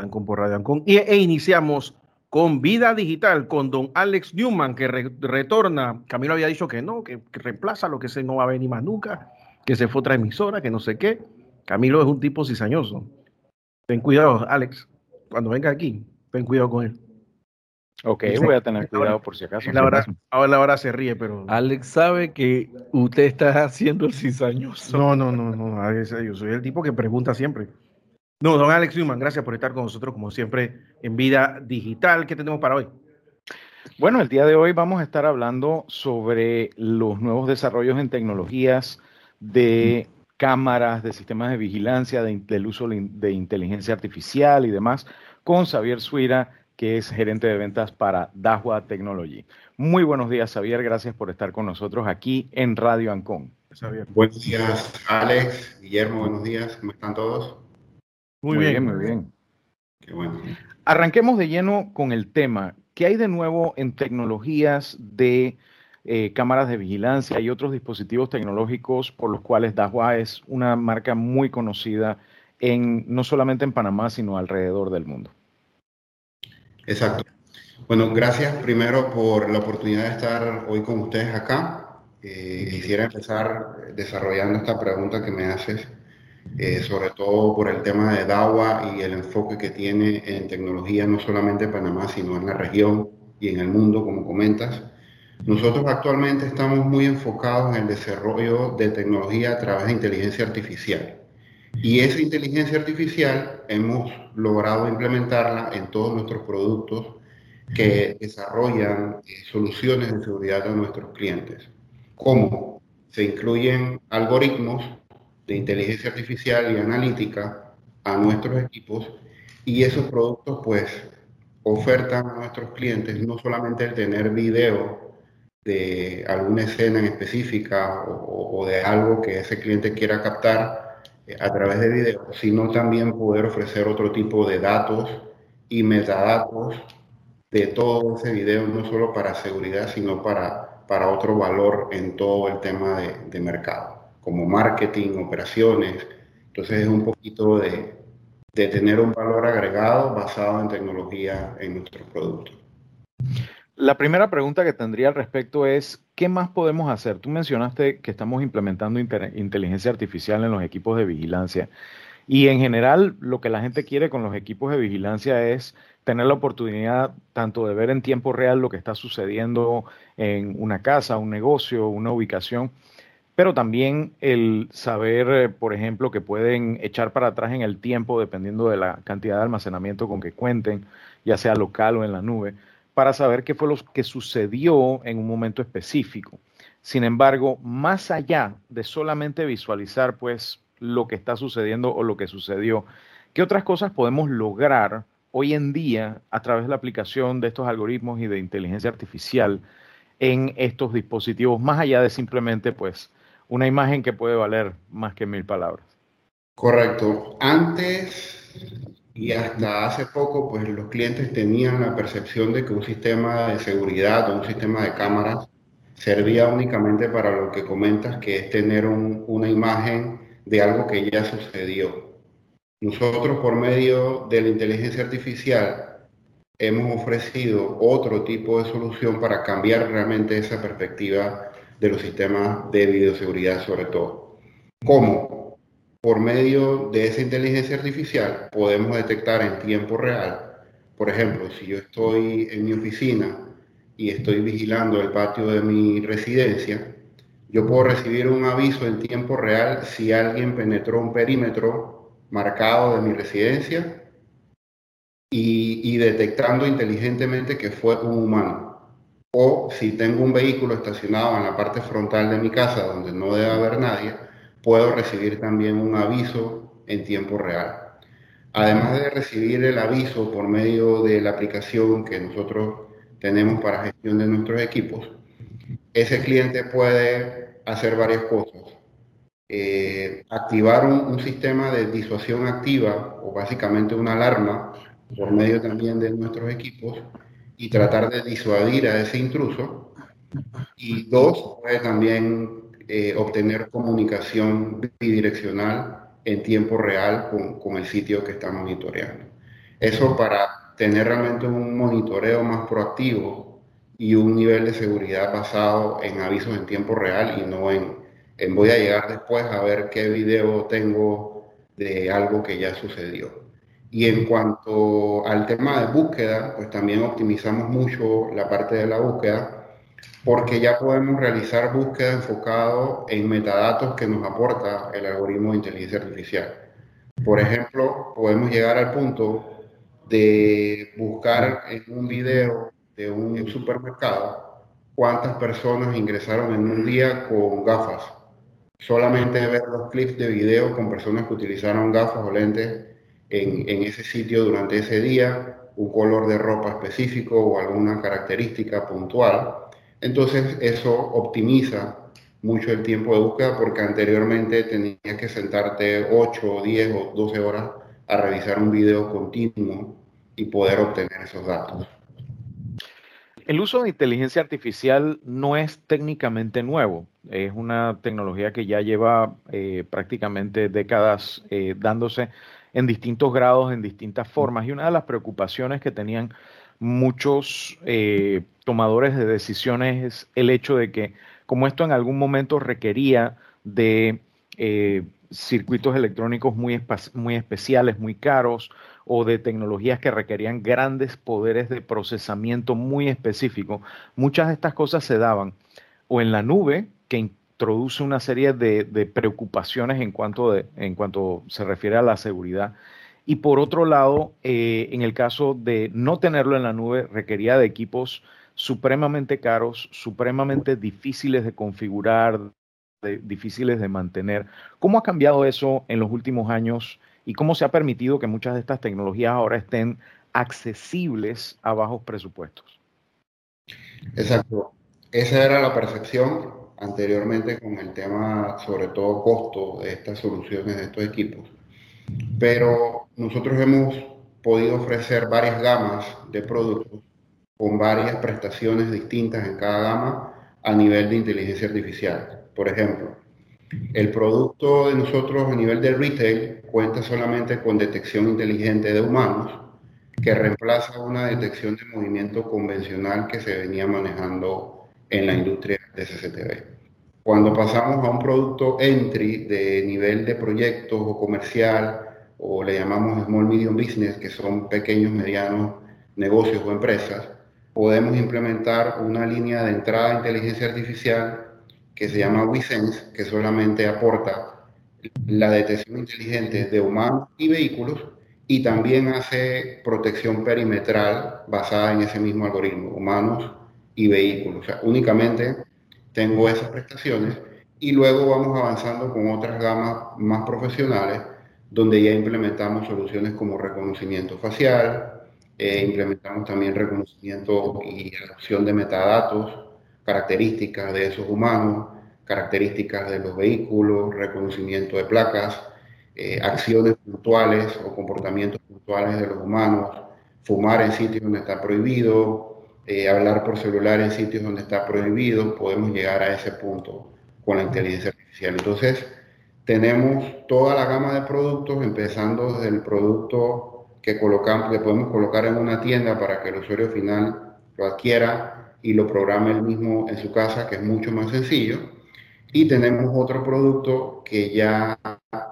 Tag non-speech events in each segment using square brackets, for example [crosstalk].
Ancon por Radio Ancon. Y, e iniciamos con Vida Digital, con don Alex Newman, que retorna. Camilo había dicho que no, que, reemplaza lo que se no va a venir más nunca, que se fue otra emisora, que no sé qué. Camilo es un tipo cizañoso. Ten cuidado, Alex, cuando venga aquí, ten cuidado con él. Ok, voy a tener cuidado por si acaso. ahora, ahora se ríe, pero. Alex sabe que usted está [laughs] haciendo el cizañoso. No, no, no, no. Yo soy el tipo que pregunta siempre. No, don Alex Newman, gracias por estar con nosotros, como siempre, en Vida Digital. ¿Qué tenemos para hoy? Bueno, el día de hoy vamos a estar hablando sobre los nuevos desarrollos en tecnologías de cámaras, de sistemas de vigilancia, del uso de inteligencia artificial y demás, con Xavier Suira, que es gerente de ventas para Dahua Technology. Muy buenos días, Xavier. Gracias por estar con nosotros aquí en Radio Ancon. Buenos días, Alex, Guillermo, buenos días. ¿Cómo están todos? Muy, bien, muy bien. Qué bueno. Arranquemos de lleno con el tema. ¿Qué hay de nuevo en tecnologías de eh, cámaras de vigilancia y otros dispositivos tecnológicos por los cuales Dahua es una marca muy conocida en no solamente en Panamá, sino alrededor del mundo? Exacto. Bueno, gracias primero por la oportunidad de estar hoy con ustedes acá. Eh, quisiera empezar desarrollando esta pregunta que me haces eh, sobre todo por el tema de DAWA y el enfoque que tiene en tecnología no solamente en Panamá, sino en la región y en el mundo, como comentas. Nosotros actualmente estamos muy enfocados en el desarrollo de tecnología a través de inteligencia artificial. Y esa inteligencia artificial hemos logrado implementarla en todos nuestros productos que desarrollan eh, soluciones de seguridad a nuestros clientes. ¿Cómo? Se incluyen algoritmos de inteligencia artificial y analítica a nuestros equipos y esos productos pues ofertan a nuestros clientes no solamente el tener video de alguna escena en específica o, de algo que ese cliente quiera captar eh, a través de video, sino también poder ofrecer otro tipo de datos y metadatos de todo ese video, no solo para seguridad, sino para, para otro valor en todo el tema de, de mercado como marketing, operaciones. Entonces es un poquito de, de tener un valor agregado basado en tecnología en nuestros productos. La primera pregunta que tendría al respecto es, ¿qué más podemos hacer? Tú mencionaste que estamos implementando inteligencia artificial en los equipos de vigilancia y en general lo que la gente quiere con los equipos de vigilancia es tener la oportunidad tanto de ver en tiempo real lo que está sucediendo en una casa, un negocio, una ubicación, pero también el saber, eh, por ejemplo, que pueden echar para atrás en el tiempo dependiendo de la cantidad de almacenamiento con que cuenten, ya sea local o en la nube, para saber qué fue lo que sucedió en un momento específico. Sin embargo, más allá de solamente visualizar pues lo que está sucediendo o lo que sucedió, ¿qué otras cosas podemos lograr hoy en día a través de la aplicación de estos algoritmos y de inteligencia artificial en estos dispositivos, más allá de simplemente pues una imagen que puede valer más que mil palabras. Correcto. Antes y hasta hace poco, pues los clientes tenían la percepción de que un sistema de seguridad o un sistema de cámaras servía únicamente para lo que comentas, que es tener una imagen de algo que ya sucedió. Nosotros, por medio de la inteligencia artificial, hemos ofrecido otro tipo de solución para cambiar realmente esa perspectiva de los sistemas de videoseguridad sobre todo. ¿Cómo? Por medio de esa inteligencia artificial podemos detectar en tiempo real, por ejemplo, si yo estoy en mi oficina y estoy vigilando el patio de mi residencia, yo puedo recibir un aviso en tiempo real si alguien penetró un perímetro marcado de mi residencia y, y detectando inteligentemente que fue un humano o si tengo un vehículo estacionado en la parte frontal de mi casa donde no debe haber nadie, puedo recibir también un aviso en tiempo real. Además de recibir el aviso por medio de la aplicación que nosotros tenemos para gestión de nuestros equipos, ese cliente puede hacer varias cosas. Eh, activar un, sistema de disuasión activa o básicamente una alarma por medio también de nuestros equipos y tratar de disuadir a ese intruso. Y dos, puede también eh, obtener comunicación bidireccional en tiempo real con, con, el sitio que está monitoreando. Eso para tener realmente un monitoreo más proactivo y un nivel de seguridad basado en avisos en tiempo real y no en, en voy a llegar después a ver qué video tengo de algo que ya sucedió. Y en cuanto al tema de búsqueda, pues también optimizamos mucho la parte de la búsqueda porque ya podemos realizar búsqueda enfocado en metadatos que nos aporta el algoritmo de inteligencia artificial. Por ejemplo, podemos llegar al punto de buscar en un video de un supermercado cuántas personas ingresaron en un día con gafas. Solamente ver los clips de video con personas que utilizaron gafas o lentes en, ese sitio durante ese día, un color de ropa específico o alguna característica puntual. Entonces eso optimiza mucho el tiempo de búsqueda porque anteriormente tenías que sentarte 8, 10 o 12 horas a revisar un video continuo y poder obtener esos datos. El uso de inteligencia artificial no es técnicamente nuevo, es una tecnología que ya lleva eh, prácticamente décadas eh, dándose en distintos grados, en distintas formas, y una de las preocupaciones que tenían muchos eh, tomadores de decisiones es el hecho de que como esto en algún momento requería de eh, circuitos electrónicos muy, muy especiales, muy caros, o de tecnologías que requerían grandes poderes de procesamiento muy específicos, muchas de estas cosas se daban o en la nube, que introduce una serie de, preocupaciones en cuanto, en cuanto se refiere a la seguridad, y por otro lado, eh, en el caso de no tenerlo en la nube, requería de equipos supremamente caros, supremamente difíciles de configurar, difíciles de mantener. ¿Cómo ha cambiado eso en los últimos años y cómo se ha permitido que muchas de estas tecnologías ahora estén accesibles a bajos presupuestos? Exacto. Esa era la percepción anteriormente con el tema, sobre todo costo de estas soluciones, de estos equipos pero nosotros hemos podido ofrecer varias gamas de productos con varias prestaciones distintas en cada gama a nivel de inteligencia artificial. Por ejemplo, el producto de nosotros a nivel de retail cuenta solamente con detección inteligente de humanos, que reemplaza una detección de movimiento convencional que se venía manejando en la industria de CCTV. Cuando pasamos a un producto entry de nivel de proyectos o comercial, o le llamamos small medium business, que son pequeños, medianos negocios o empresas, podemos implementar una línea de entrada de inteligencia artificial que se llama WeSense, que solamente aporta la detección inteligente de humanos y vehículos y también hace protección perimetral basada en ese mismo algoritmo, humanos y vehículos. O sea, únicamente tengo esas prestaciones y luego vamos avanzando con otras gamas más profesionales donde ya implementamos soluciones como reconocimiento facial, eh, implementamos también reconocimiento y adopción de metadatos, características de esos humanos, características de los vehículos, reconocimiento de placas, eh, acciones puntuales o comportamientos puntuales de los humanos, fumar en sitios donde está prohibido, eh, hablar por celular en sitios donde está prohibido, podemos llegar a ese punto con la inteligencia artificial. Entonces, tenemos toda la gama de productos, empezando desde el producto que colocamos, que podemos colocar en una tienda para que el usuario final lo adquiera y lo programe él mismo en su casa, que es mucho más sencillo. Y tenemos otro producto que ya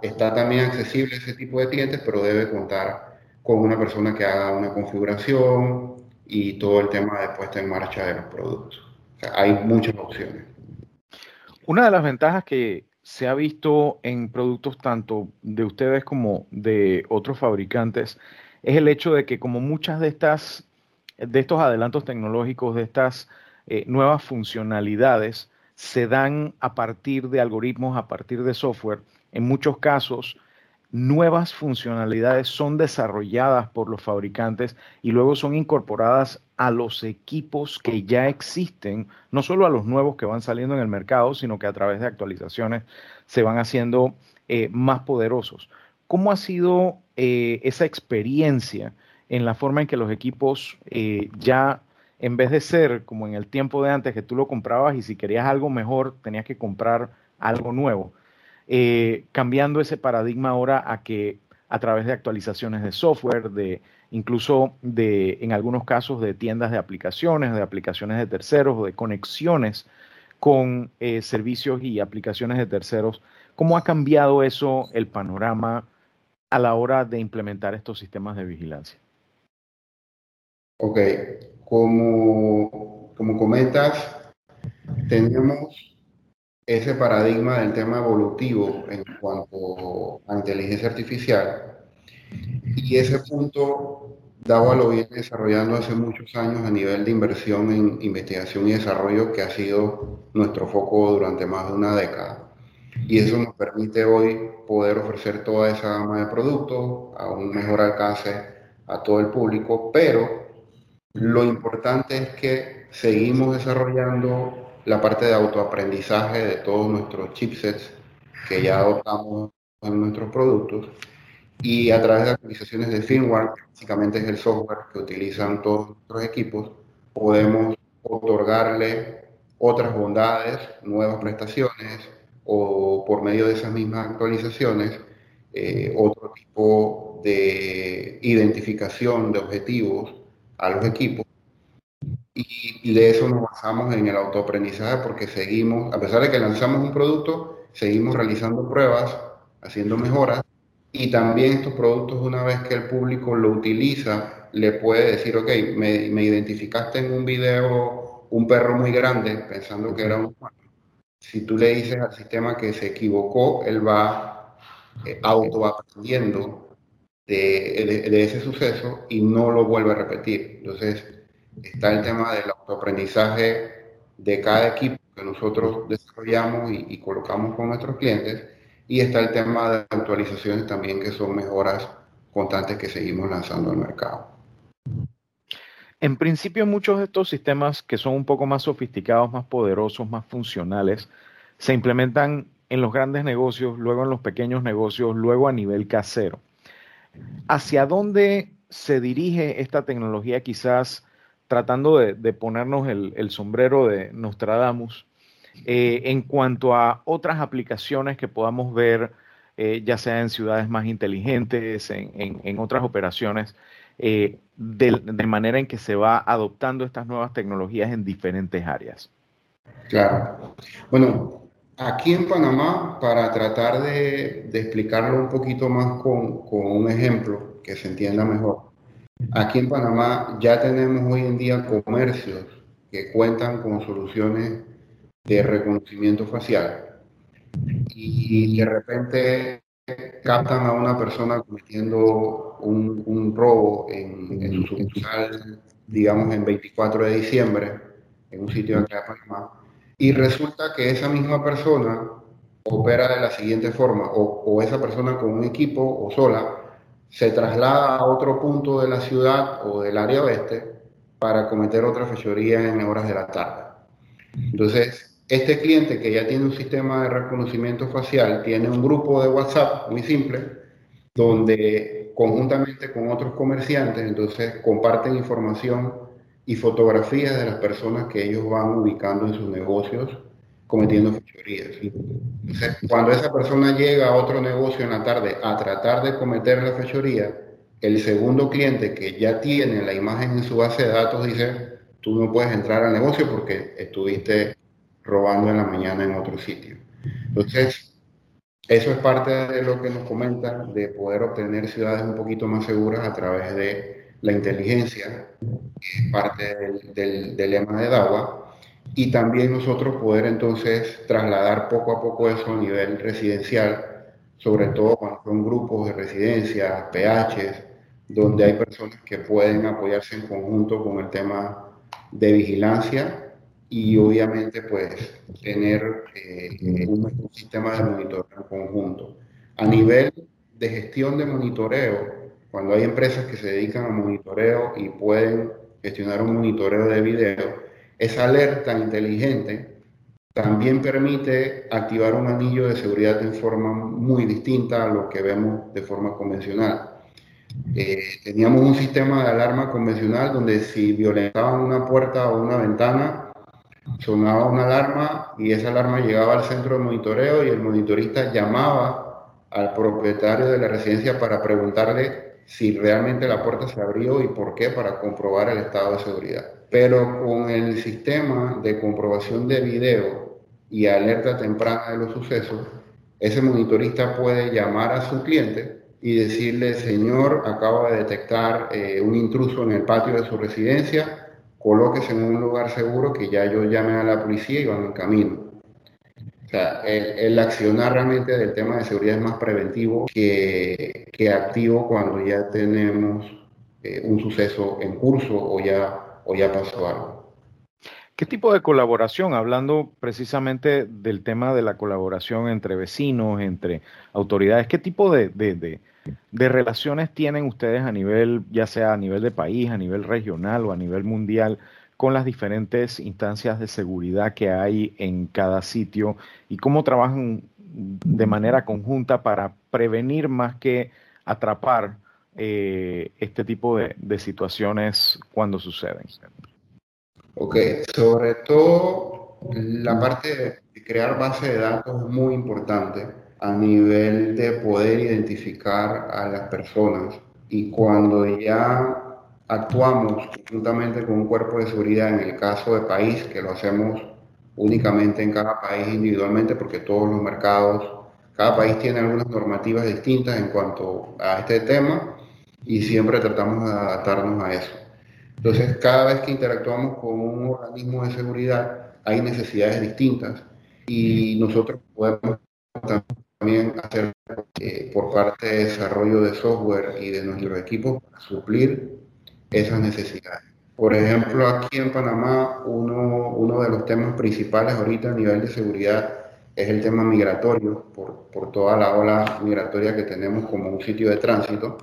está también accesible a ese tipo de clientes, pero debe contar con una persona que haga una configuración y todo el tema de puesta en marcha de los productos. hay muchas opciones. Una de las ventajas que, se ha visto en productos tanto de ustedes como de otros fabricantes es el hecho de que como muchas de estas de estos adelantos tecnológicos, de estas eh, nuevas funcionalidades se dan a partir de algoritmos, a partir de software, en muchos casos nuevas funcionalidades son desarrolladas por los fabricantes y luego son incorporadas a los equipos que ya existen, no solo a los nuevos que van saliendo en el mercado, sino que a través de actualizaciones se van haciendo eh, más poderosos. ¿Cómo ha sido eh, esa experiencia en la forma en que los equipos eh, ya, en vez de ser como en el tiempo de antes que tú lo comprabas y si querías algo mejor tenías que comprar algo nuevo? Eh, cambiando ese paradigma ahora a que a través de actualizaciones de software, de incluso de, en algunos casos, de tiendas de aplicaciones, de aplicaciones de terceros o de conexiones con eh, servicios y aplicaciones de terceros. ¿Cómo ha cambiado eso el panorama a la hora de implementar estos sistemas de vigilancia? Ok, como, como comentas, tenemos ese paradigma del tema evolutivo en cuanto a inteligencia artificial. Y ese punto DAWA lo viene desarrollando hace muchos años a nivel de inversión en investigación y desarrollo que ha sido nuestro foco durante más de una década. Y eso nos permite hoy poder ofrecer toda esa gama de productos a un mejor alcance a todo el público, pero lo importante es que seguimos desarrollando la parte de autoaprendizaje de todos nuestros chipsets que ya adoptamos en nuestros productos. Y a través de actualizaciones de firmware, básicamente es el software que utilizan todos nuestros equipos, podemos otorgarle otras bondades, nuevas prestaciones o por medio de esas mismas actualizaciones, eh, otro tipo de identificación de objetivos a los equipos y, de eso nos basamos en el autoaprendizaje porque seguimos, a pesar de que lanzamos un producto, seguimos realizando pruebas, haciendo mejoras y también estos productos una vez que el público lo utiliza, le puede decir, ok, me, me identificaste en un video un perro muy grande pensando que era un humano. Si tú le dices al sistema que se equivocó, él va eh, autoaprendiendo de, de ese suceso y no lo vuelve a repetir. Entonces, está el tema del autoaprendizaje de cada equipo que nosotros desarrollamos y, colocamos con nuestros clientes, y está el tema de actualizaciones también, que son mejoras constantes que seguimos lanzando al mercado. En principio, muchos de estos sistemas que son un poco más sofisticados, más poderosos, más funcionales, se implementan en los grandes negocios, luego en los pequeños negocios, luego a nivel casero. ¿Hacia dónde se dirige esta tecnología quizás tratando de, ponernos el, sombrero de Nostradamus eh, en cuanto a otras aplicaciones que podamos ver, eh, ya sea en ciudades más inteligentes, en, otras operaciones, eh, de, de, manera en que se va adoptando estas nuevas tecnologías en diferentes áreas. Claro. Bueno, aquí en Panamá, para tratar de, explicarlo un poquito más con, con un ejemplo que se entienda mejor, Aquí en Panamá ya tenemos hoy en día comercios que cuentan con soluciones de reconocimiento facial. Y de repente captan a una persona cometiendo un, robo en, en, su sucursal, digamos en 24 de diciembre, en un sitio en Panamá, y resulta que esa misma persona opera de la siguiente forma, o, o esa persona con un equipo o sola, se traslada a otro punto de la ciudad o del área oeste para cometer otra fechoría en horas de la tarde. Entonces, este cliente que ya tiene un sistema de reconocimiento facial tiene un grupo de WhatsApp muy simple donde conjuntamente con otros comerciantes entonces comparten información y fotografías de las personas que ellos van ubicando en sus negocios cometiendo fechorías. Entonces, cuando esa persona llega a otro negocio en la tarde a tratar de cometer la fechoría, el segundo cliente que ya tiene la imagen en su base de datos dice, tú no puedes entrar al negocio porque estuviste robando en la mañana en otro sitio. Entonces, eso es parte de lo que nos comenta de poder obtener ciudades un poquito más seguras a través de la inteligencia, que es parte del, del, del lema de DAWA, y también nosotros poder entonces trasladar poco a poco eso a nivel residencial, sobre todo cuando son grupos de residencias, PHs, donde hay personas que pueden apoyarse en conjunto con el tema de vigilancia y obviamente pues tener eh, un, sistema de monitoreo en conjunto. A nivel de gestión de monitoreo, cuando hay empresas que se dedican a monitoreo y pueden gestionar un monitoreo de video, esa alerta inteligente también permite activar un anillo de seguridad en forma muy distinta a lo que vemos de forma convencional. Eh, teníamos un sistema de alarma convencional donde si violentaban una puerta o una ventana, sonaba una alarma y esa alarma llegaba al centro de monitoreo y el monitorista llamaba al propietario de la residencia para preguntarle si realmente la puerta se abrió y por qué para comprobar el estado de seguridad. Pero con el sistema de comprobación de video y alerta temprana de los sucesos, ese monitorista puede llamar a su cliente y decirle, señor, acabo de detectar eh, un intruso en el patio de su residencia, colóquese en un lugar seguro que ya yo llame a la policía y van en camino. O sea, el, accionar realmente del tema de seguridad es más preventivo que, que activo cuando ya tenemos eh, un suceso en curso o ya, o ya pasó algo. ¿Qué tipo de colaboración, hablando precisamente del tema de la colaboración entre vecinos, entre autoridades, qué tipo de, de, de relaciones tienen ustedes a nivel, ya sea a nivel de país, a nivel regional o a nivel mundial, con las diferentes instancias de seguridad que hay en cada sitio y cómo trabajan de manera conjunta para prevenir más que atrapar eh, este tipo de, situaciones cuando suceden. Ok, sobre todo la parte de crear base de datos es muy importante a nivel de poder identificar a las personas y cuando ya actuamos juntamente con un cuerpo de seguridad en el caso de país, que lo hacemos únicamente en cada país individualmente, porque todos los mercados, cada país tiene algunas normativas distintas en cuanto a este tema y siempre tratamos de adaptarnos a eso. Entonces, cada vez que interactuamos con un organismo de seguridad, hay necesidades distintas y nosotros podemos también hacer eh, por parte de desarrollo de software y de nuestros equipos para suplir esas necesidades. Por ejemplo, aquí en Panamá, uno, uno de los temas principales ahorita a nivel de seguridad es el tema migratorio, por, por toda la ola migratoria que tenemos como un sitio de tránsito.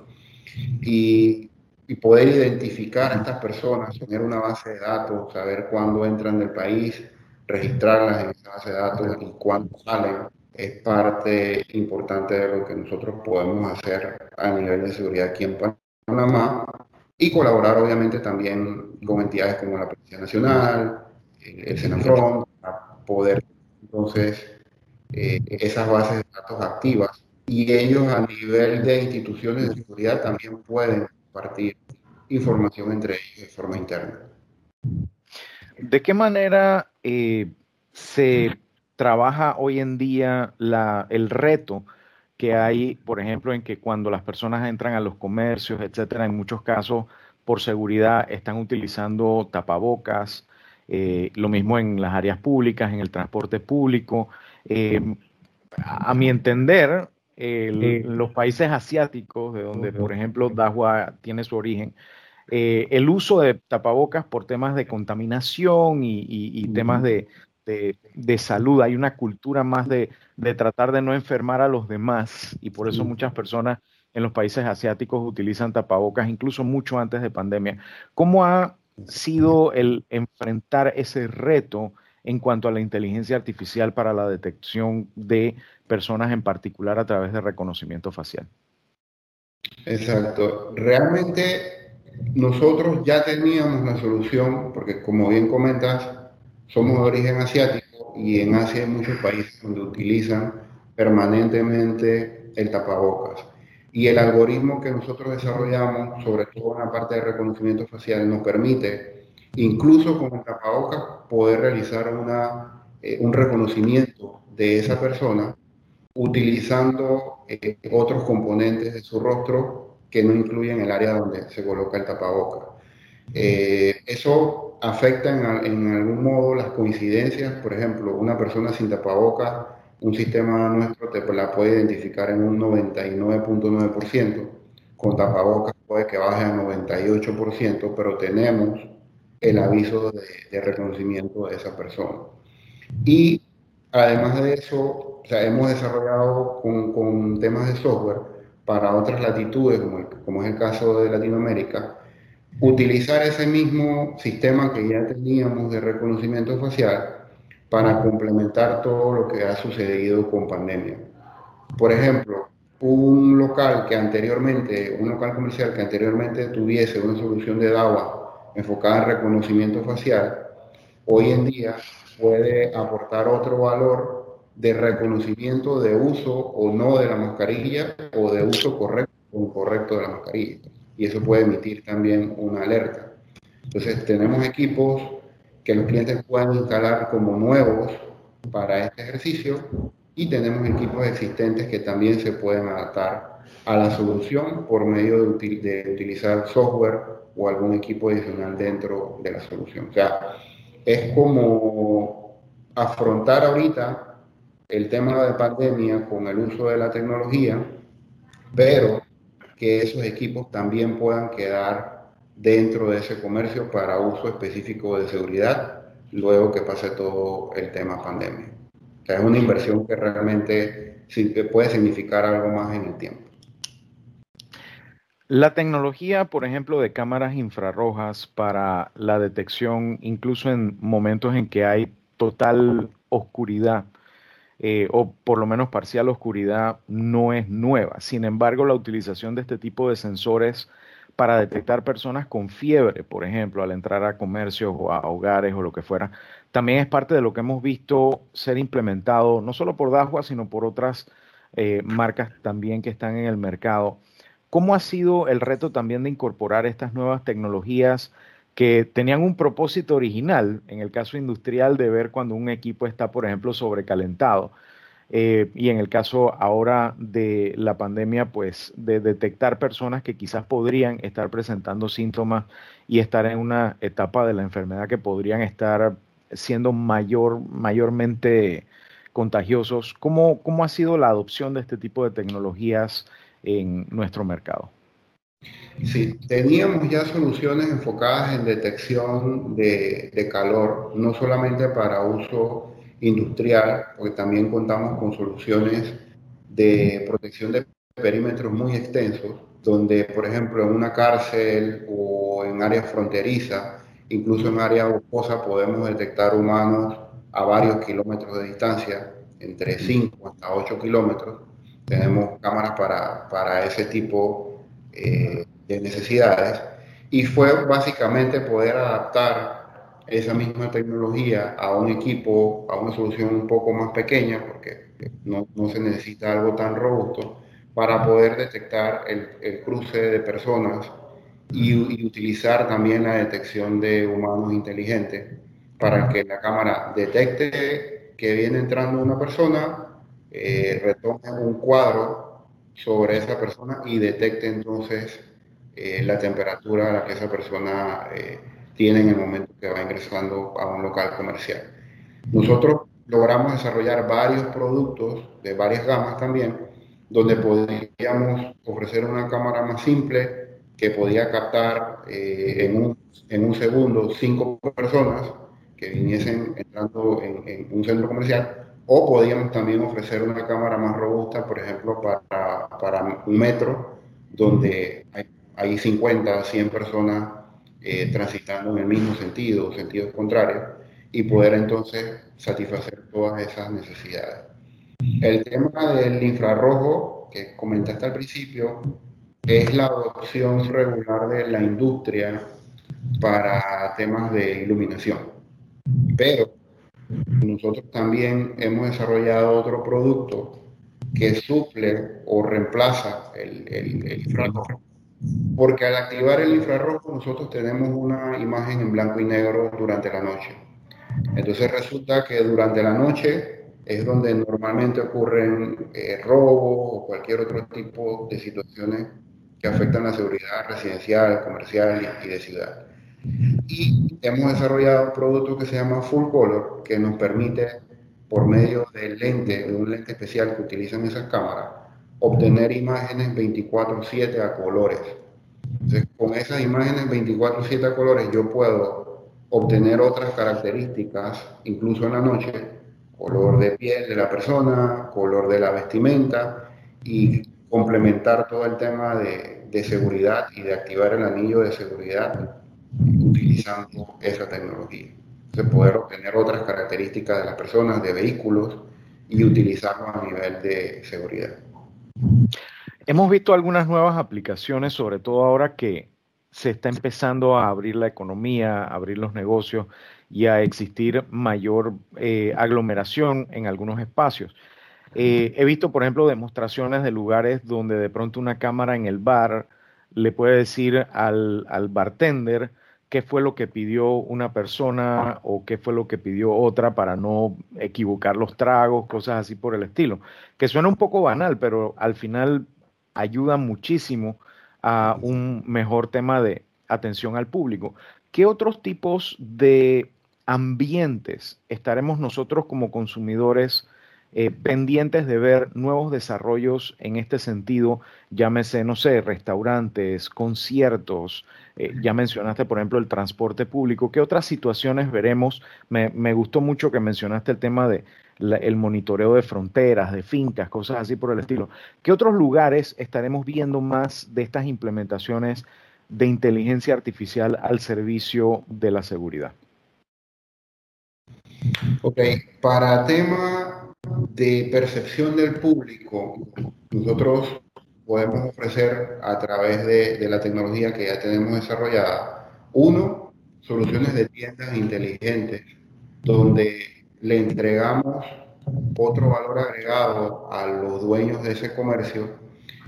Y, y, poder identificar a estas personas, tener una base de datos, saber cuándo entran del país, registrarlas en esa base de datos y cuándo salen, es parte importante de lo que nosotros podemos hacer a nivel de seguridad aquí en Panamá y colaborar obviamente también con entidades como la Policía Nacional, el Senafrón, para poder entonces eh, esas bases de datos activas y ellos a nivel de instituciones de seguridad también pueden compartir información entre ellos de forma interna. ¿De qué manera eh, se trabaja hoy en día la, el reto que hay, por ejemplo, en que cuando las personas entran a los comercios, etcétera, en muchos casos por seguridad están utilizando tapabocas, eh, lo mismo en las áreas públicas, en el transporte público. Eh, a mi entender, los países asiáticos, de donde, por ejemplo, Dahua tiene su origen, eh, el uso de tapabocas por temas de contaminación y temas de, de, salud, hay una cultura más de, tratar de no enfermar a los demás y por eso muchas personas en los países asiáticos utilizan tapabocas incluso mucho antes de pandemia. ¿Cómo ha sido el enfrentar ese reto en cuanto a la inteligencia artificial para la detección de personas en particular a través de reconocimiento facial? Exacto. Realmente nosotros ya teníamos la solución, porque como bien comentas, somos de origen asiático y en Asia hay muchos países donde utilizan permanentemente el tapabocas. Y el algoritmo que nosotros desarrollamos, sobre todo en la parte de reconocimiento facial, nos permite, incluso con el tapabocas, poder realizar una, eh, un reconocimiento de esa persona utilizando eh, otros componentes de su rostro que no incluyen el área donde se coloca el tapabocas. Eh, eso afecta en, algún modo las coincidencias. Por ejemplo, una persona sin tapabocas, un sistema nuestro te la puede identificar en un 99.9%. Con tapabocas puede que baje a 98%, pero tenemos el aviso de, reconocimiento de esa persona. Y además de eso, hemos desarrollado con, temas de software para otras latitudes, como, como es el caso de Latinoamérica, utilizar ese mismo sistema que ya teníamos de reconocimiento facial para complementar todo lo que ha sucedido con pandemia. Por ejemplo, un local que anteriormente, un local comercial que anteriormente tuviese una solución de DAWA enfocada en reconocimiento facial, hoy en día puede aportar otro valor de reconocimiento de uso o no de la mascarilla o de uso correcto o incorrecto de la mascarilla. Y eso puede emitir también una alerta. Entonces tenemos equipos que los clientes puedan instalar como nuevos para este ejercicio y tenemos equipos existentes que también se pueden adaptar a la solución por medio de, utilizar software o algún equipo adicional dentro de la solución. O es como afrontar ahorita el tema de pandemia con el uso de la tecnología, pero que esos equipos también puedan quedar dentro de ese comercio para uso específico de seguridad luego que pase todo el tema pandemia. Es una inversión que realmente puede significar algo más en el tiempo. La tecnología, por ejemplo, de cámaras infrarrojas para la detección, incluso en momentos en que hay total oscuridad, eh, o por lo menos parcial oscuridad, no es nueva. Sin embargo, la utilización de este tipo de sensores para detectar personas con fiebre, por ejemplo, al entrar a comercios o a hogares o lo que fuera, también es parte de lo que hemos visto ser implementado, no solo por Dahua, sino por otras eh, marcas también que están en el mercado. ¿Cómo ha sido el reto también de incorporar estas nuevas tecnologías que tenían un propósito original, en el caso industrial, de ver cuando un equipo está, por ejemplo, sobrecalentado? Eh, y en el caso ahora de la pandemia, pues de detectar personas que quizás podrían estar presentando síntomas y estar en una etapa de la enfermedad que podrían estar siendo mayor, mayormente contagiosos. ¿Cómo, ¿Cómo ha sido la adopción de este tipo de tecnologías en nuestro mercado. Sí, teníamos ya soluciones enfocadas en detección de, calor, no solamente para uso industrial, porque también contamos con soluciones de protección de perímetros muy extensos, donde, por ejemplo, en una cárcel o en áreas fronterizas, incluso en áreas boscosas, podemos detectar humanos a varios kilómetros de distancia, entre 5 hasta 8 kilómetros, tenemos cámaras para, para ese tipo eh, de necesidades. Y fue básicamente poder adaptar esa misma tecnología a un equipo, a una solución un poco más pequeña, porque no, no se necesita algo tan robusto, para poder detectar el, el cruce de personas y, y, utilizar también la detección de humanos inteligentes para que la cámara detecte que viene entrando una persona, eh, retome un cuadro sobre esa persona y detecte entonces eh, la temperatura a la que esa persona eh, tiene en el momento que va ingresando a un local comercial. Nosotros logramos desarrollar varios productos de varias gamas también, donde podíamos ofrecer una cámara más simple que podía captar en, un, en, un, segundo cinco personas que viniesen entrando en, en un centro comercial o podíamos también ofrecer una cámara más robusta, por ejemplo, para, para un metro, donde hay, hay 50, 100 personas eh, transitando en el mismo sentido, sentido contrario, y poder entonces satisfacer todas esas necesidades. El tema del infrarrojo, que comentaste al principio, es la adopción regular de la industria para temas de iluminación. Pero nosotros también hemos desarrollado otro producto que suple o reemplaza el, infrarrojo. Porque al activar el infrarrojo nosotros tenemos una imagen en blanco y negro durante la noche. Entonces resulta que durante la noche es donde normalmente ocurren eh, robos o cualquier otro tipo de situaciones que afectan la seguridad residencial, comercial y de ciudad. Y hemos desarrollado un producto que se llama Full Color, que nos permite, por medio del lente, de un lente especial que utilizan esas cámaras, obtener imágenes 24/7 a colores. Entonces, con esas imágenes 24/7 a colores, yo puedo obtener otras características, incluso en la noche, color de piel de la persona, color de la vestimenta, y complementar todo el tema de, de seguridad y de activar el anillo de seguridad utilizando esa tecnología. de poder obtener otras características de las personas, de vehículos y utilizarlo a nivel de seguridad. Hemos visto algunas nuevas aplicaciones, sobre todo ahora que se está empezando a abrir la economía, a abrir los negocios y a existir mayor eh, aglomeración en algunos espacios. Eh, he visto, por ejemplo, demostraciones de lugares donde de pronto una cámara en el bar le puede decir al, al bartender qué fue lo que pidió una persona o qué fue lo que pidió otra para no equivocar los tragos, cosas así por el estilo. Que suena un poco banal, pero al final ayuda muchísimo a un mejor tema de atención al público. ¿Qué otros tipos de ambientes estaremos nosotros como consumidores eh, pendientes de ver nuevos desarrollos en este sentido, llámese, no sé, restaurantes, conciertos, eh, ya mencionaste, por ejemplo, el transporte público, ¿qué otras situaciones veremos? Me, gustó mucho que mencionaste el tema de el monitoreo de fronteras, de fincas, cosas así por el estilo. ¿Qué otros lugares estaremos viendo más de estas implementaciones de inteligencia artificial al servicio de la seguridad? Ok, para tema de percepción del público, nosotros podemos ofrecer a través de, la tecnología que ya tenemos desarrollada, uno, soluciones de tiendas inteligentes, donde le entregamos otro valor agregado a los dueños de ese comercio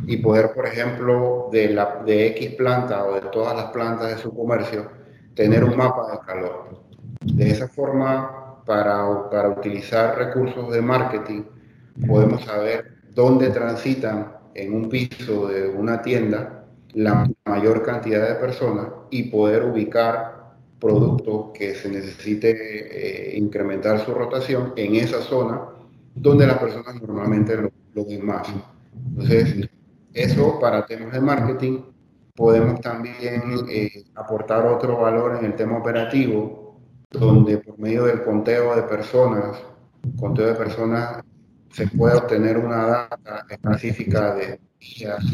y poder, por ejemplo, de, la, de X planta o de todas las plantas de su comercio, tener un mapa de calor. De esa forma para, para utilizar recursos de marketing, podemos saber dónde transitan en un piso de una tienda la mayor cantidad de personas y poder ubicar productos que se necesite eh, incrementar su rotación en esa zona donde las personas normalmente lo, lo ven más. Entonces, eso para temas de marketing, podemos también eh, aportar otro valor en el tema operativo donde por medio del conteo de personas, conteo de personas, se puede obtener una data específica de días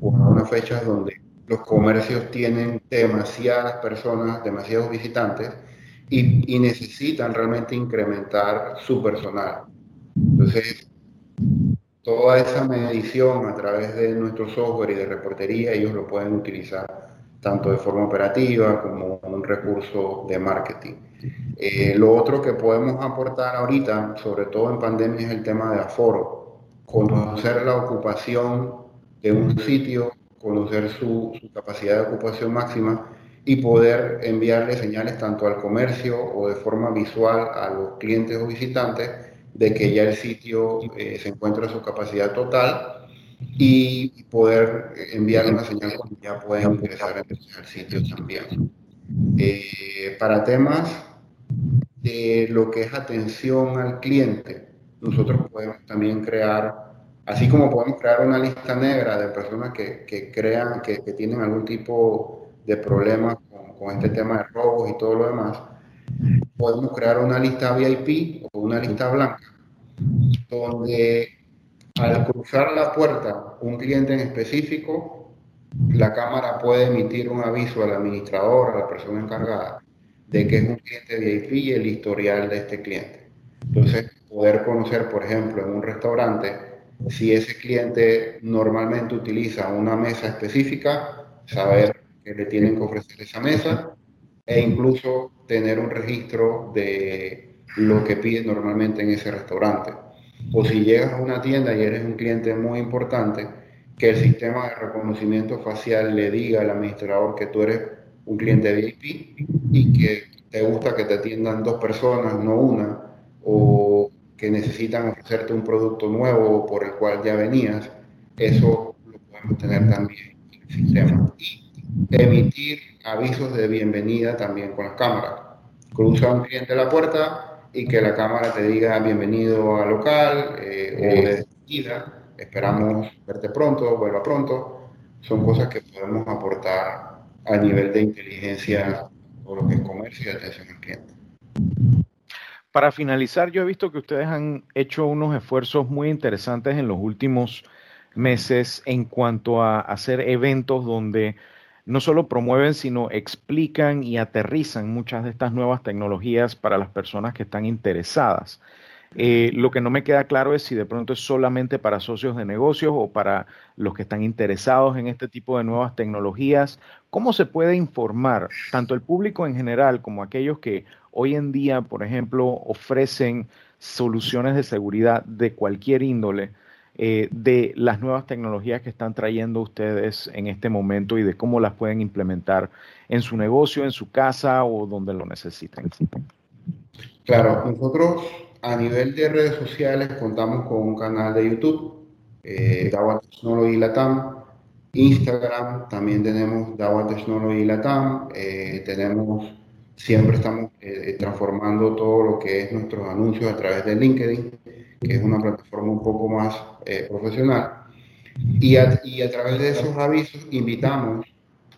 o unas fechas donde los comercios tienen demasiadas personas, demasiados visitantes y, y, necesitan realmente incrementar su personal. Entonces, toda esa medición a través de nuestro software y de reportería, ellos lo pueden utilizar tanto de forma operativa como un recurso de marketing. Eh, lo otro que podemos aportar ahorita, sobre todo en pandemia, es el tema de aforo. Conocer la ocupación de un sitio, conocer su, capacidad de ocupación máxima y poder enviarle señales tanto al comercio o de forma visual a los clientes o visitantes de que ya el sitio eh, se encuentra a su capacidad total y poder enviar una señal cuando ya pueden ingresar al sitio también. Eh, para temas de lo que es atención al cliente, nosotros podemos también crear, así como podemos crear una lista negra de personas que, que crean que, que, tienen algún tipo de problema con, con este tema de robos y todo lo demás, podemos crear una lista VIP o una lista blanca, donde al cruzar la puerta un cliente en específico, la cámara puede emitir un aviso al administrador, a la persona encargada, de que es un cliente VIP y el historial de este cliente. Entonces, poder conocer, por ejemplo, en un restaurante, si ese cliente normalmente utiliza una mesa específica, saber que le tienen que ofrecer esa mesa e incluso tener un registro de lo que pide normalmente en ese restaurante o si llegas a una tienda y eres un cliente muy importante, que el sistema de reconocimiento facial le diga al administrador que tú eres un cliente VIP y que te gusta que te atiendan dos personas, no una, o que necesitan ofrecerte un producto nuevo por el cual ya venías, eso lo podemos tener también en el sistema. Y emitir avisos de bienvenida también con las cámaras. Cruza un cliente la puerta, y que la cámara te diga bienvenido al local eh, o de despedida, esperamos verte pronto, vuelva pronto. Son cosas que podemos aportar a nivel de inteligencia o lo que es comercio. Para finalizar, yo he visto que ustedes han hecho unos esfuerzos muy interesantes en los últimos meses en cuanto a hacer eventos donde no solo promueven, sino explican y aterrizan muchas de estas nuevas tecnologías para las personas que están interesadas. Eh, lo que no me queda claro es si de pronto es solamente para socios de negocios o para los que están interesados en este tipo de nuevas tecnologías. ¿Cómo se puede informar tanto el público en general como aquellos que hoy en día, por ejemplo, ofrecen soluciones de seguridad de cualquier índole? Eh, de las nuevas tecnologías que están trayendo ustedes en este momento y de cómo las pueden implementar en su negocio, en su casa o donde lo necesiten. Claro, nosotros a nivel de redes sociales contamos con un canal de YouTube, eh, Dawa Technology Latam, Instagram, también tenemos Dawa Technology Latam, eh, tenemos, siempre estamos eh, transformando todo lo que es nuestros anuncios a través de LinkedIn, que es una plataforma un poco más eh, profesional. Y a, y a través de esos avisos invitamos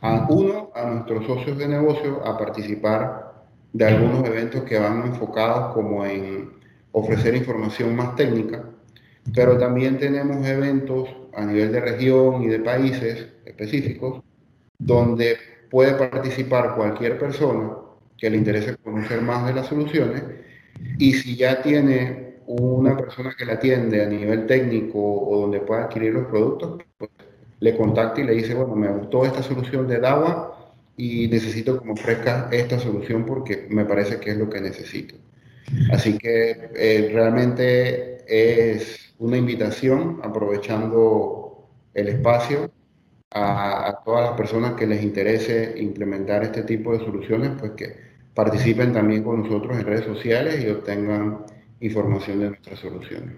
a uno, a nuestros socios de negocio a participar de algunos eventos que van enfocados como en ofrecer información más técnica, pero también tenemos eventos a nivel de región y de países específicos donde puede participar cualquier persona que le interese conocer más de las soluciones y si ya tiene una persona que la atiende a nivel técnico o donde pueda adquirir los productos, pues, le contacta y le dice, bueno, me gustó esta solución de DAWA y necesito que me ofrezca esta solución porque me parece que es lo que necesito. Así que eh, realmente es una invitación, aprovechando el espacio, a, a, todas las personas que les interese implementar este tipo de soluciones, pues que participen también con nosotros en redes sociales y obtengan información de nuestras soluciones.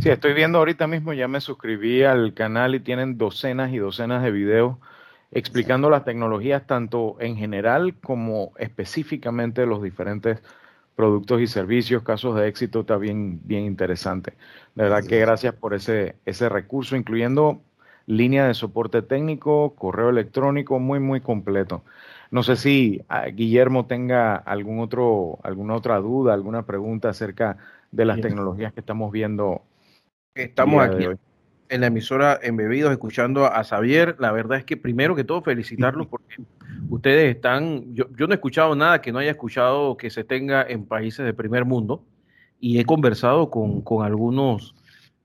Sí, estoy viendo ahorita mismo, ya me suscribí al canal y tienen docenas y docenas de videos explicando las tecnologías tanto en general como específicamente los diferentes productos y servicios, casos de éxito, está bien, bien interesante. De verdad que gracias por ese, ese recurso, incluyendo línea de soporte técnico, correo electrónico, muy, muy completo. No sé si ah, Guillermo tenga algún otro, alguna otra duda, alguna pregunta acerca de las tecnologías que estamos viendo. Estamos aquí en la emisora Embebidos escuchando a Xavier. La verdad es que primero que todo felicitarlos [laughs] porque ustedes están, yo, no he escuchado nada que no haya escuchado que se tenga en países de primer mundo y he conversado con, con algunos,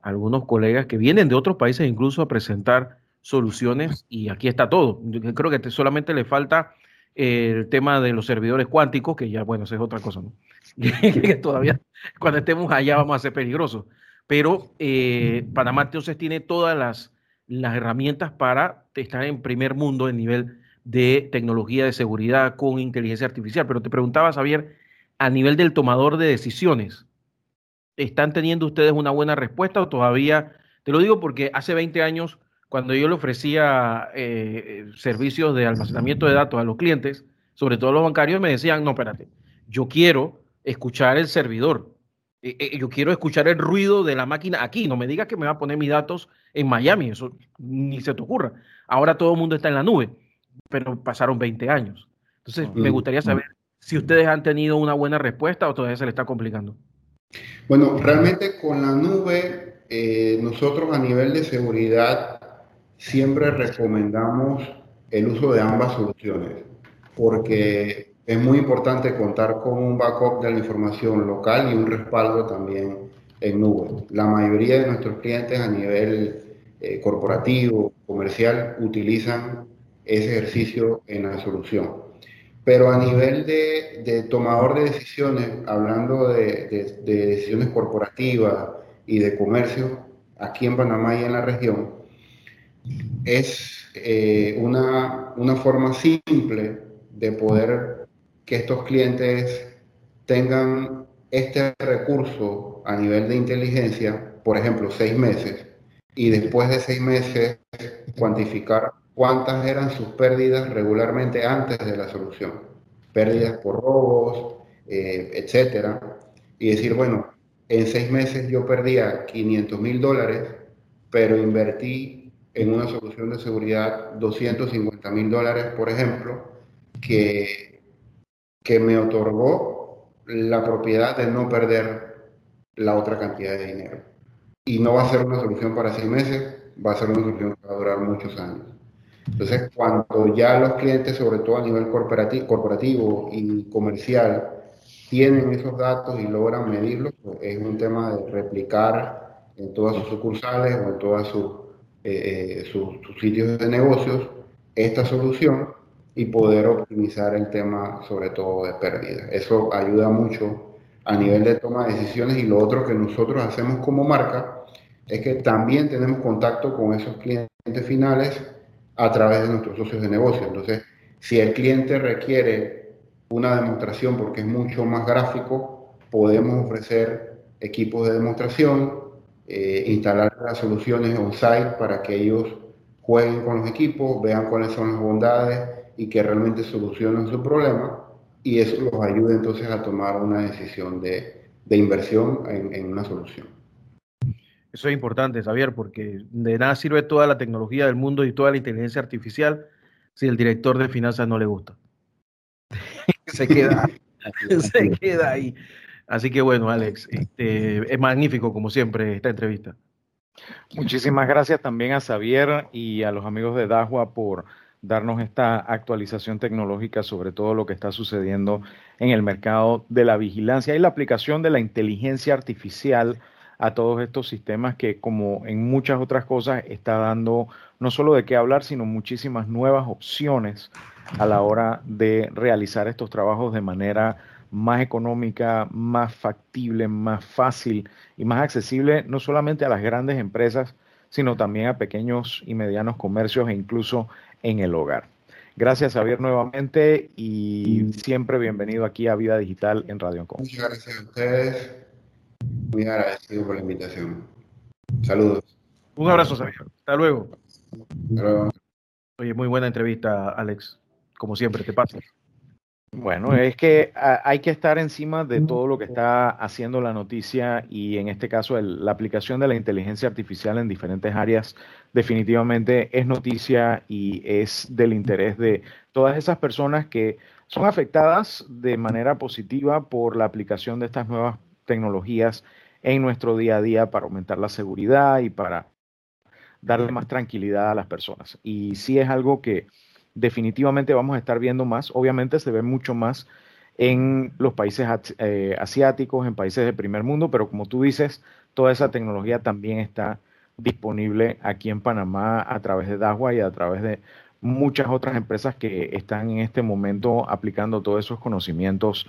algunos colegas que vienen de otros países incluso a presentar soluciones y aquí está todo. Yo creo que solamente le falta el tema de los servidores cuánticos, que ya, bueno, eso es otra cosa, ¿no? [laughs] todavía cuando estemos allá vamos a ser peligrosos. Pero eh, Panamá entonces tiene todas las, las herramientas para estar en primer mundo en nivel de tecnología de seguridad con inteligencia artificial. Pero te preguntaba, Javier, a nivel del tomador de decisiones, ¿están teniendo ustedes una buena respuesta o todavía? Te lo digo porque hace 20 años cuando yo le ofrecía eh, servicios de almacenamiento de datos a los clientes, sobre todo los bancarios, me decían, no, espérate, yo quiero escuchar el servidor, eh, eh, yo quiero escuchar el ruido de la máquina aquí, no me digas que me va a poner mis datos en Miami, eso ni se te ocurra. Ahora todo el mundo está en la nube, pero pasaron 20 años. Entonces, me gustaría saber si ustedes han tenido una buena respuesta o todavía se le está complicando. Bueno, realmente con la nube, nosotros a nivel de seguridad siempre recomendamos el uso de ambas soluciones, porque es muy importante contar con un backup de la información local y un respaldo también en nube. La mayoría de nuestros clientes a nivel eh, corporativo, comercial, utilizan ese ejercicio en la solución. Pero a nivel de, tomador de decisiones, hablando de decisiones corporativas y de comercio, aquí en Panamá y en la región, es eh, una, una, forma simple de poder que estos clientes tengan este recurso a nivel de inteligencia, por ejemplo, seis meses, y después de seis meses cuantificar cuántas eran sus pérdidas regularmente antes de la solución, pérdidas por robos, eh, etcétera, y decir, bueno, en seis meses yo perdía 500 mil dólares, pero invertí en una solución de seguridad 250 mil dólares, por ejemplo, que, que me otorgó la propiedad de no perder la otra cantidad de dinero. Y no va a ser una solución para seis meses, va a ser una solución que va a durar muchos años. Entonces, cuando ya los clientes, sobre todo a nivel corporativo, corporativo y comercial, tienen esos datos y logran medirlos, pues es un tema de replicar en todas sus sucursales o en todos sus, eh, sus, sus sitios de negocios esta solución y poder optimizar el tema sobre todo de pérdidas. Eso ayuda mucho a nivel de toma de decisiones y lo otro que nosotros hacemos como marca es que también tenemos contacto con esos clientes finales a través de nuestros socios de negocio. Entonces, si el cliente requiere una demostración porque es mucho más gráfico, podemos ofrecer equipos de demostración, eh, instalar las soluciones on-site para que ellos jueguen con los equipos, vean cuáles son las bondades y que realmente solucionen su problema y eso los ayude entonces a tomar una decisión de, de inversión en, en una solución. Eso es importante, Javier, porque de nada sirve toda la tecnología del mundo y toda la inteligencia artificial si el director de finanzas no le gusta. [laughs] se queda, [laughs] se queda ahí. Así que bueno, Alex, este, es magnífico como siempre esta entrevista. Muchísimas gracias también a Xavier y a los amigos de Dajua por darnos esta actualización tecnológica sobre todo lo que está sucediendo en el mercado de la vigilancia y la aplicación de la inteligencia artificial a todos estos sistemas que, como en muchas otras cosas, está dando no solo de qué hablar, sino muchísimas nuevas opciones a la hora de realizar estos trabajos de manera más económica, más factible, más fácil y más accesible, no solamente a las grandes empresas, sino también a pequeños y medianos comercios e incluso en el hogar. Gracias, Javier, nuevamente y siempre bienvenido aquí a Vida Digital en Radio Encom. Muchas gracias a ustedes. Muy agradecido por la invitación. Saludos. Un abrazo, Sergio. Hasta luego. Hasta luego. Oye, muy buena entrevista, Alex. Como siempre, te pasa. Bueno, es que hay que estar encima de todo lo que está haciendo la noticia y en este caso el, la aplicación de la inteligencia artificial en diferentes áreas definitivamente es noticia y es del interés de todas esas personas que son afectadas de manera positiva por la aplicación de estas nuevas tecnologías en nuestro día a día para aumentar la seguridad y para darle más tranquilidad a las personas. Y sí es algo que definitivamente vamos a estar viendo más. Obviamente se ve mucho más en los países eh, asiáticos, en países del primer mundo, pero como tú dices, toda esa tecnología también está disponible aquí en Panamá a través de Dahua y a través de muchas otras empresas que están en este momento aplicando todos esos conocimientos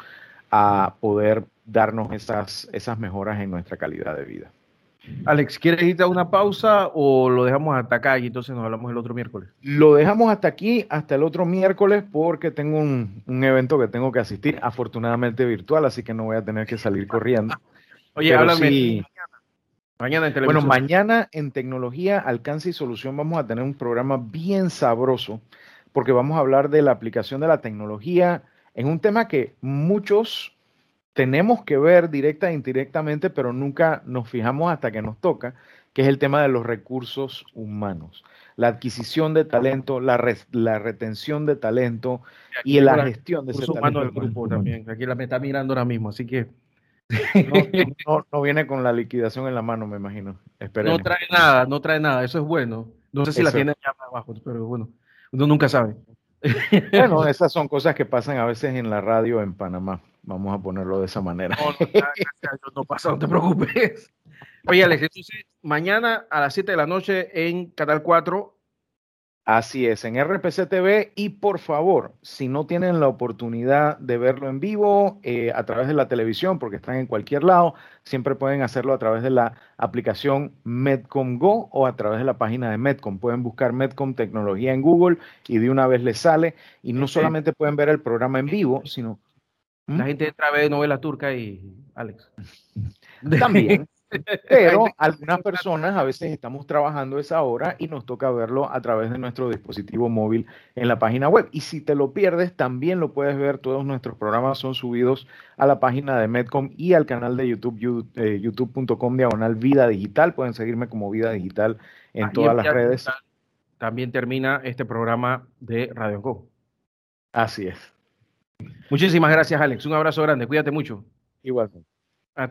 a poder darnos esas, esas mejoras en nuestra calidad de vida. Alex, ¿quieres irte a una pausa o lo dejamos hasta acá y entonces nos hablamos el otro miércoles? Lo dejamos hasta aquí, hasta el otro miércoles, porque tengo un, un evento que tengo que asistir, afortunadamente virtual, así que no voy a tener que salir corriendo. [laughs] Oye, háblame. Sí, mañana en televisión. Bueno, mañana en tecnología, alcance y solución vamos a tener un programa bien sabroso, porque vamos a hablar de la aplicación de la tecnología en un tema que muchos tenemos que ver directa e indirectamente, pero nunca nos fijamos hasta que nos toca, que es el tema de los recursos humanos. La adquisición de talento, la, re, la retención de talento y, la, la gestión de ese talento. del grupo también. Aquí la me está mirando ahora mismo, así que. No, [laughs] no, no, viene con la liquidación en la mano, me imagino. Esperemos. No trae nada, no trae nada. Eso es bueno. No sé si Eso. la tiene ya abajo, pero bueno, uno nunca sabe. Bueno, [laughs] esas son cosas que pasan a veces en la radio en Panamá. Vamos a ponerlo de esa manera. No, no, no pasa, no te preocupes. Oye, Alex, entonces mañana a las 7 de la noche en Canal 4. Así es, en RPC TV. Y por favor, si no tienen la oportunidad de verlo en vivo eh, a través de la televisión, porque están en cualquier lado, siempre pueden hacerlo a través de la aplicación Medcom Go o a través de la página de Medcom. Pueden buscar Medcom Tecnología en Google y de una vez les sale. Y no solamente pueden ver el programa en vivo, sino la gente entra a ver novela turca y Alex. [laughs] También. [laughs] Pero algunas personas a veces estamos trabajando esa hora y nos toca verlo a través de nuestro dispositivo móvil en la página web. Y si te lo pierdes, también lo puedes ver. Todos nuestros programas son subidos a la página de Medcom y al canal de YouTube, eh, youtube.com diagonal Vida Digital. Pueden seguirme como Vida Digital en Ahí todas las redes. También termina este programa de Radio Go. Así es. Muchísimas gracias, Alex. Un abrazo grande. Cuídate mucho. Igualmente.